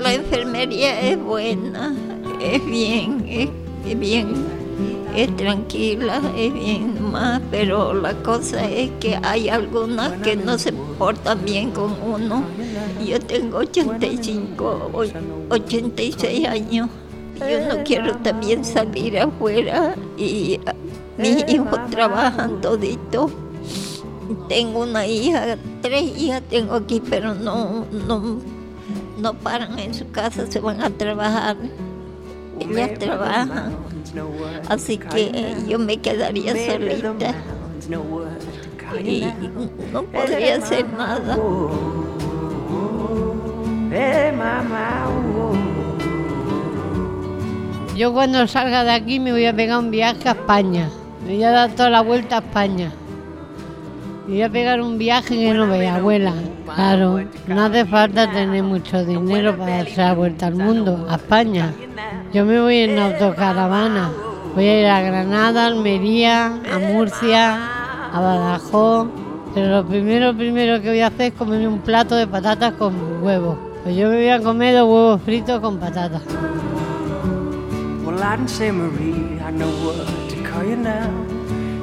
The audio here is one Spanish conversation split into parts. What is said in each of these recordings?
La enfermería es buena, es bien, es, bien, es tranquila, es bien más, pero la cosa es que hay algunas que no se portan bien con uno. Yo tengo 85, o- 86 años. Yo no quiero también salir afuera y mis hijos trabajan todito. Tengo una hija, tres hijas tengo aquí, pero no, no, no paran en su casa, se van a trabajar. Ellas trabajan, así que yo me quedaría solita y no podría hacer nada. Yo cuando salga de aquí me voy a pegar un viaje a España. Me voy a dar toda la vuelta a España. Voy a pegar un viaje que no vea, abuela. Claro, no hace falta tener mucho dinero para darse la vuelta al mundo, a España. Yo me voy en autocaravana. Voy a ir a Granada, Almería, a Murcia, a Badajoz. Pero lo primero, primero que voy a hacer es comerme un plato de patatas con huevos. Pues yo me voy a comer dos huevos fritos con patatas. Well,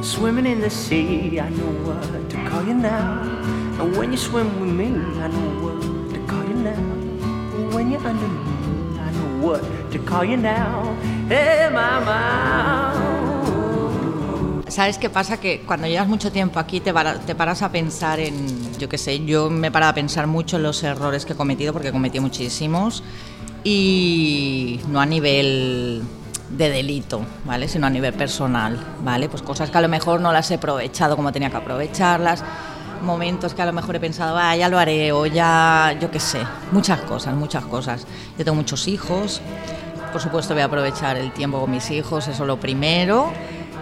Swimming in the sea, I know what to call you now. And when you swim with me, I know what to call you now. When you're under me, I know what to call you now. Hey, mama. ¿Sabes qué pasa? Que cuando llevas mucho tiempo aquí te, para- te paras a pensar en, yo qué sé, yo me he parado a pensar mucho en los errores que he cometido, porque he cometido muchísimos, y no a nivel de delito, ¿vale? Sino a nivel personal, ¿vale? Pues cosas que a lo mejor no las he aprovechado como tenía que aprovecharlas, momentos que a lo mejor he pensado, ah, ya lo haré, o ya, yo qué sé, muchas cosas, muchas cosas. Yo tengo muchos hijos, por supuesto voy a aprovechar el tiempo con mis hijos, eso es lo primero.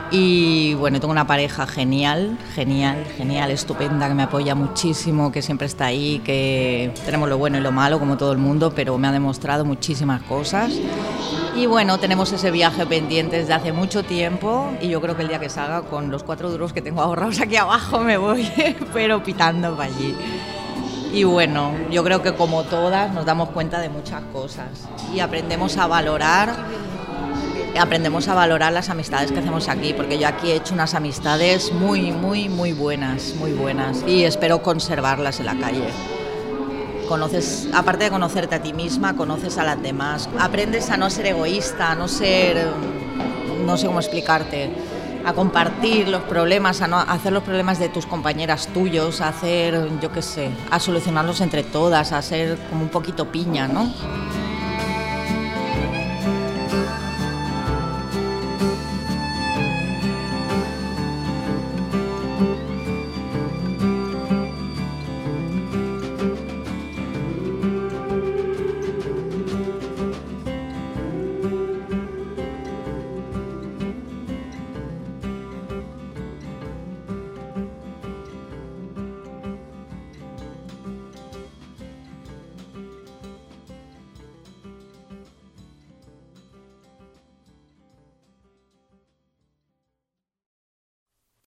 Y bueno, tengo una pareja genial, genial, genial, estupenda, que me apoya muchísimo, que siempre está ahí, que tenemos lo bueno y lo malo, como todo el mundo, pero me ha demostrado muchísimas cosas. Y bueno, tenemos ese viaje pendiente desde hace mucho tiempo y yo creo que el día que salga, con los cuatro duros que tengo ahorrados aquí abajo, me voy, pero pitando para allí. Y bueno, yo creo que como todas nos damos cuenta de muchas cosas y aprendemos a valorar aprendemos a valorar las amistades que hacemos aquí, porque yo aquí he hecho unas amistades muy, muy, muy buenas, muy buenas, y espero conservarlas en la calle. Conoces, aparte de conocerte a ti misma, conoces a las demás, aprendes a no ser egoísta, a no ser, no sé cómo explicarte, a compartir los problemas, a no a hacer los problemas de tus compañeras tuyos, a hacer, yo qué sé, a solucionarlos entre todas, a ser como un poquito piña, ¿no?